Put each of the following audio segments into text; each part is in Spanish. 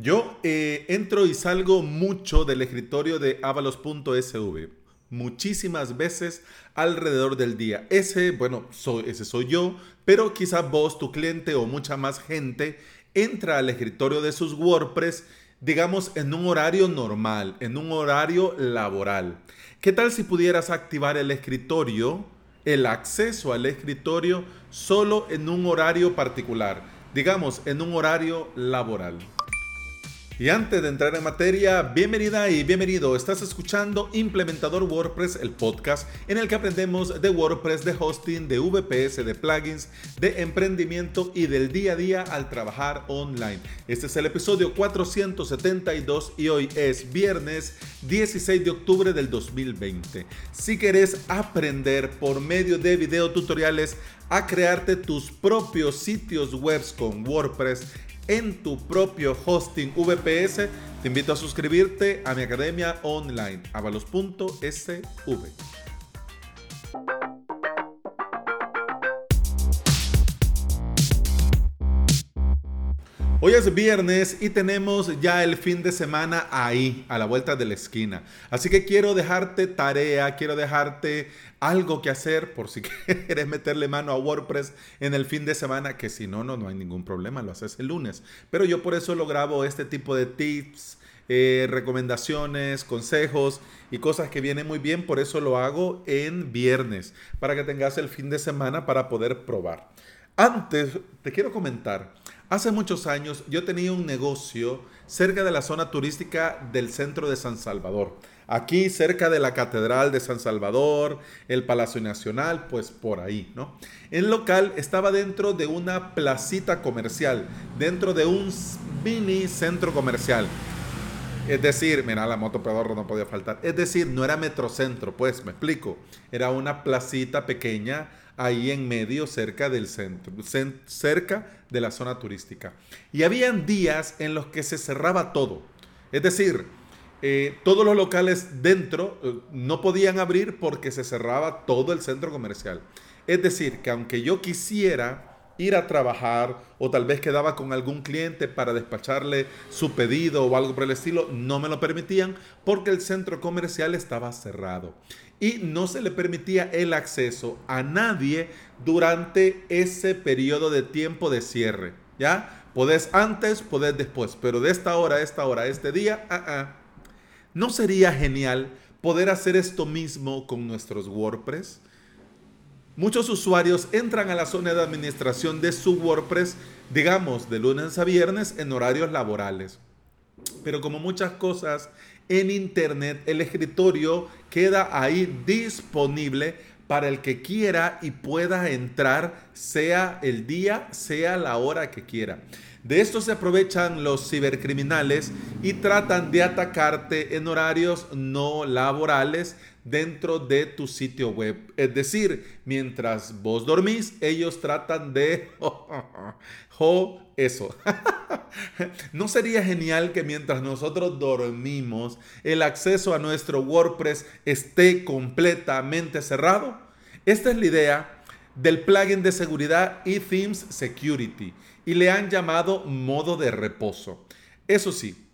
Yo eh, entro y salgo mucho del escritorio de avalos.sv, muchísimas veces alrededor del día. Ese, bueno, soy, ese soy yo, pero quizás vos, tu cliente o mucha más gente entra al escritorio de sus WordPress, digamos, en un horario normal, en un horario laboral. ¿Qué tal si pudieras activar el escritorio, el acceso al escritorio, solo en un horario particular? Digamos, en un horario laboral. Y antes de entrar en materia, bienvenida y bienvenido. Estás escuchando Implementador WordPress, el podcast en el que aprendemos de WordPress, de hosting, de VPS, de plugins, de emprendimiento y del día a día al trabajar online. Este es el episodio 472 y hoy es viernes 16 de octubre del 2020. Si querés aprender por medio de video tutoriales a crearte tus propios sitios web con WordPress, en tu propio hosting VPS, te invito a suscribirte a mi academia online, avalos.sv. Hoy es viernes y tenemos ya el fin de semana ahí, a la vuelta de la esquina. Así que quiero dejarte tarea, quiero dejarte algo que hacer por si quieres meterle mano a WordPress en el fin de semana, que si no, no, no hay ningún problema, lo haces el lunes. Pero yo por eso lo grabo este tipo de tips, eh, recomendaciones, consejos y cosas que vienen muy bien, por eso lo hago en viernes, para que tengas el fin de semana para poder probar. Antes, te quiero comentar, Hace muchos años yo tenía un negocio cerca de la zona turística del centro de San Salvador. Aquí cerca de la Catedral de San Salvador, el Palacio Nacional, pues por ahí, ¿no? El local estaba dentro de una placita comercial, dentro de un mini centro comercial. Es decir, mira, la moto pedorro no podía faltar. Es decir, no era metrocentro, pues, me explico. Era una placita pequeña ahí en medio, cerca del centro, cerca de la zona turística. Y habían días en los que se cerraba todo. Es decir, eh, todos los locales dentro eh, no podían abrir porque se cerraba todo el centro comercial. Es decir, que aunque yo quisiera ir a trabajar o tal vez quedaba con algún cliente para despacharle su pedido o algo por el estilo, no me lo permitían porque el centro comercial estaba cerrado y no se le permitía el acceso a nadie durante ese periodo de tiempo de cierre. ¿Ya? Podés antes, podés después, pero de esta hora a esta hora, este día, ah, ah. ¿no sería genial poder hacer esto mismo con nuestros WordPress? Muchos usuarios entran a la zona de administración de su WordPress, digamos, de lunes a viernes en horarios laborales. Pero como muchas cosas en Internet, el escritorio queda ahí disponible para el que quiera y pueda entrar, sea el día, sea la hora que quiera. De esto se aprovechan los cibercriminales y tratan de atacarte en horarios no laborales dentro de tu sitio web. Es decir, mientras vos dormís, ellos tratan de... Oh, eso. ¿No sería genial que mientras nosotros dormimos, el acceso a nuestro WordPress esté completamente cerrado? Esta es la idea del plugin de seguridad eThemes Security y le han llamado modo de reposo. Eso sí,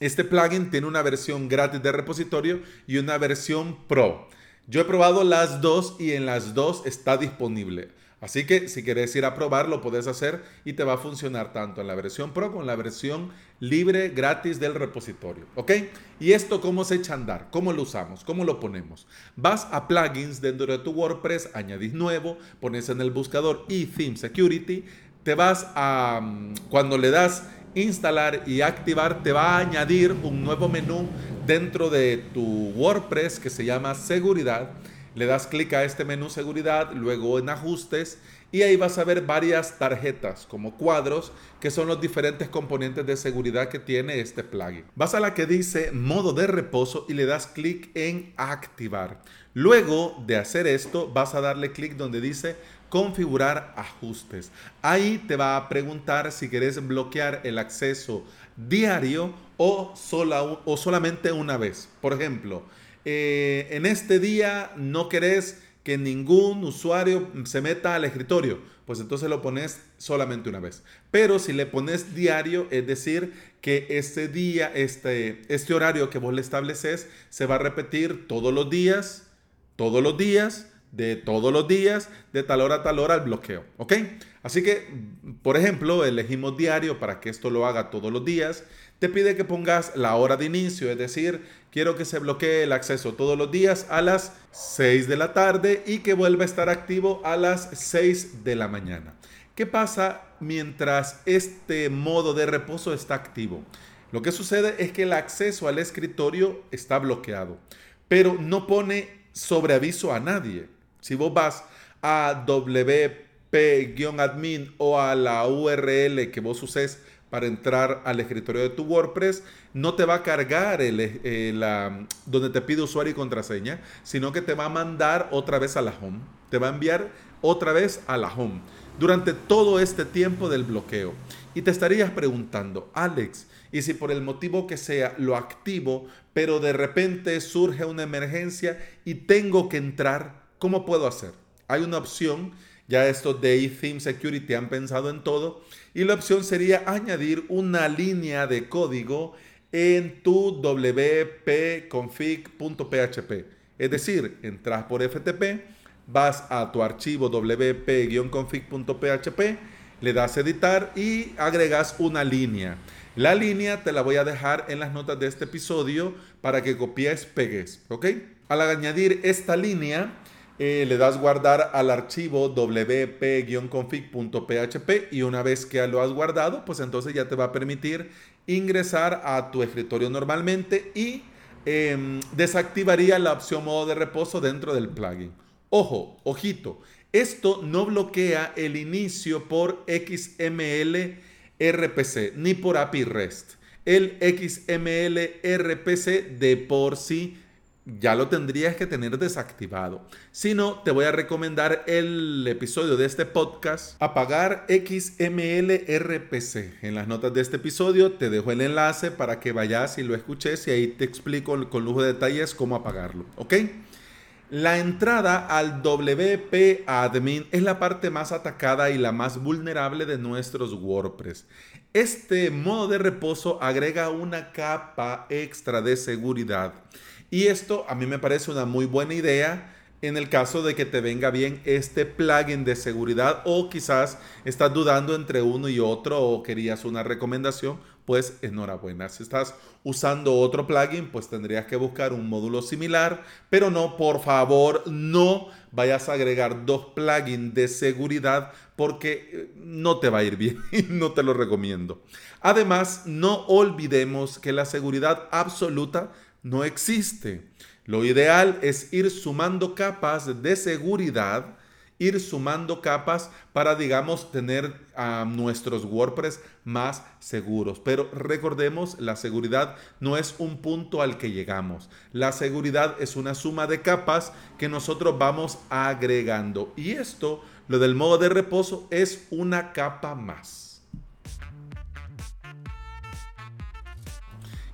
este plugin tiene una versión gratis de repositorio y una versión pro. Yo he probado las dos y en las dos está disponible. Así que si quieres ir a probar, lo puedes hacer y te va a funcionar tanto en la versión Pro como en la versión libre, gratis del repositorio. ¿Ok? ¿Y esto cómo se echa a andar? ¿Cómo lo usamos? ¿Cómo lo ponemos? Vas a plugins dentro de tu WordPress, añadís nuevo, pones en el buscador eTheme Security, te vas a, mm, cuando le das instalar y activar, te va a añadir un nuevo menú dentro de tu WordPress que se llama seguridad. Le das clic a este menú seguridad, luego en ajustes y ahí vas a ver varias tarjetas como cuadros que son los diferentes componentes de seguridad que tiene este plugin. Vas a la que dice modo de reposo y le das clic en activar. Luego de hacer esto vas a darle clic donde dice configurar ajustes. Ahí te va a preguntar si quieres bloquear el acceso diario o, sola, o solamente una vez. Por ejemplo, eh, en este día no querés que ningún usuario se meta al escritorio. pues entonces lo pones solamente una vez. Pero si le pones diario, es decir, que este día, este, este horario que vos le estableces, se va a repetir todos los días, todos los días, de todos los días, de tal hora a tal hora el bloqueo. ¿Ok? Así que, por ejemplo, elegimos diario para que esto lo haga todos los días. Te pide que pongas la hora de inicio, es decir, quiero que se bloquee el acceso todos los días a las 6 de la tarde y que vuelva a estar activo a las 6 de la mañana. ¿Qué pasa mientras este modo de reposo está activo? Lo que sucede es que el acceso al escritorio está bloqueado, pero no pone sobreaviso a nadie. Si vos vas a wp-admin o a la URL que vos uses para entrar al escritorio de tu WordPress, no te va a cargar el, eh, la, donde te pide usuario y contraseña, sino que te va a mandar otra vez a la home. Te va a enviar otra vez a la home durante todo este tiempo del bloqueo. Y te estarías preguntando, Alex, ¿y si por el motivo que sea lo activo, pero de repente surge una emergencia y tengo que entrar, ¿cómo puedo hacer? Hay una opción, ya estos de Theme Security han pensado en todo, y la opción sería añadir una línea de código en tu wp-config.php. Es decir, entras por FTP, vas a tu archivo wp-config.php, le das editar y agregas una línea. La línea te la voy a dejar en las notas de este episodio para que copies, pegues, ¿ok? Al añadir esta línea, eh, le das guardar al archivo wp-config.php y una vez que lo has guardado, pues entonces ya te va a permitir ingresar a tu escritorio normalmente y em, desactivaría la opción modo de reposo dentro del plugin. Ojo, ojito, esto no bloquea el inicio por XML RPC ni por API REST. El XML RPC de por sí ya lo tendrías que tener desactivado. Si no, te voy a recomendar el episodio de este podcast, apagar XML RPC. En las notas de este episodio te dejo el enlace para que vayas y lo escuches y ahí te explico con lujo de detalles cómo apagarlo. ¿Ok? La entrada al WP Admin es la parte más atacada y la más vulnerable de nuestros WordPress. Este modo de reposo agrega una capa extra de seguridad y esto a mí me parece una muy buena idea en el caso de que te venga bien este plugin de seguridad o quizás estás dudando entre uno y otro o querías una recomendación, pues enhorabuena. Si estás usando otro plugin, pues tendrías que buscar un módulo similar, pero no, por favor, no vayas a agregar dos plugins de seguridad porque eh, no te va a ir bien y no te lo recomiendo. Además, no olvidemos que la seguridad absoluta no existe. Lo ideal es ir sumando capas de seguridad, ir sumando capas para, digamos, tener a nuestros WordPress más seguros. Pero recordemos, la seguridad no es un punto al que llegamos. La seguridad es una suma de capas que nosotros vamos agregando. Y esto, lo del modo de reposo, es una capa más.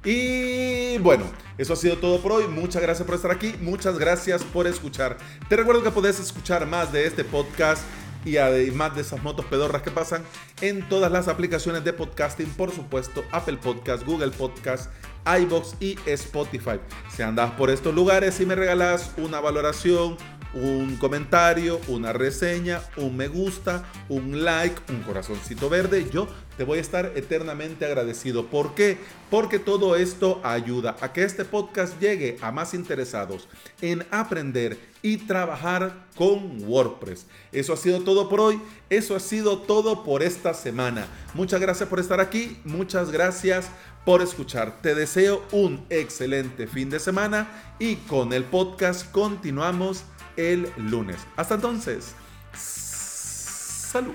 Y bueno, eso ha sido todo por hoy. Muchas gracias por estar aquí. Muchas gracias por escuchar. Te recuerdo que puedes escuchar más de este podcast y además de esas motos pedorras que pasan en todas las aplicaciones de podcasting, por supuesto, Apple Podcast, Google Podcast, iBox y Spotify. Si andas por estos lugares y me regalas una valoración, un comentario, una reseña, un me gusta, un like, un corazoncito verde, yo te voy a estar eternamente agradecido. ¿Por qué? Porque todo esto ayuda a que este podcast llegue a más interesados en aprender y trabajar con WordPress. Eso ha sido todo por hoy. Eso ha sido todo por esta semana. Muchas gracias por estar aquí. Muchas gracias por escuchar. Te deseo un excelente fin de semana y con el podcast continuamos el lunes. Hasta entonces, salud.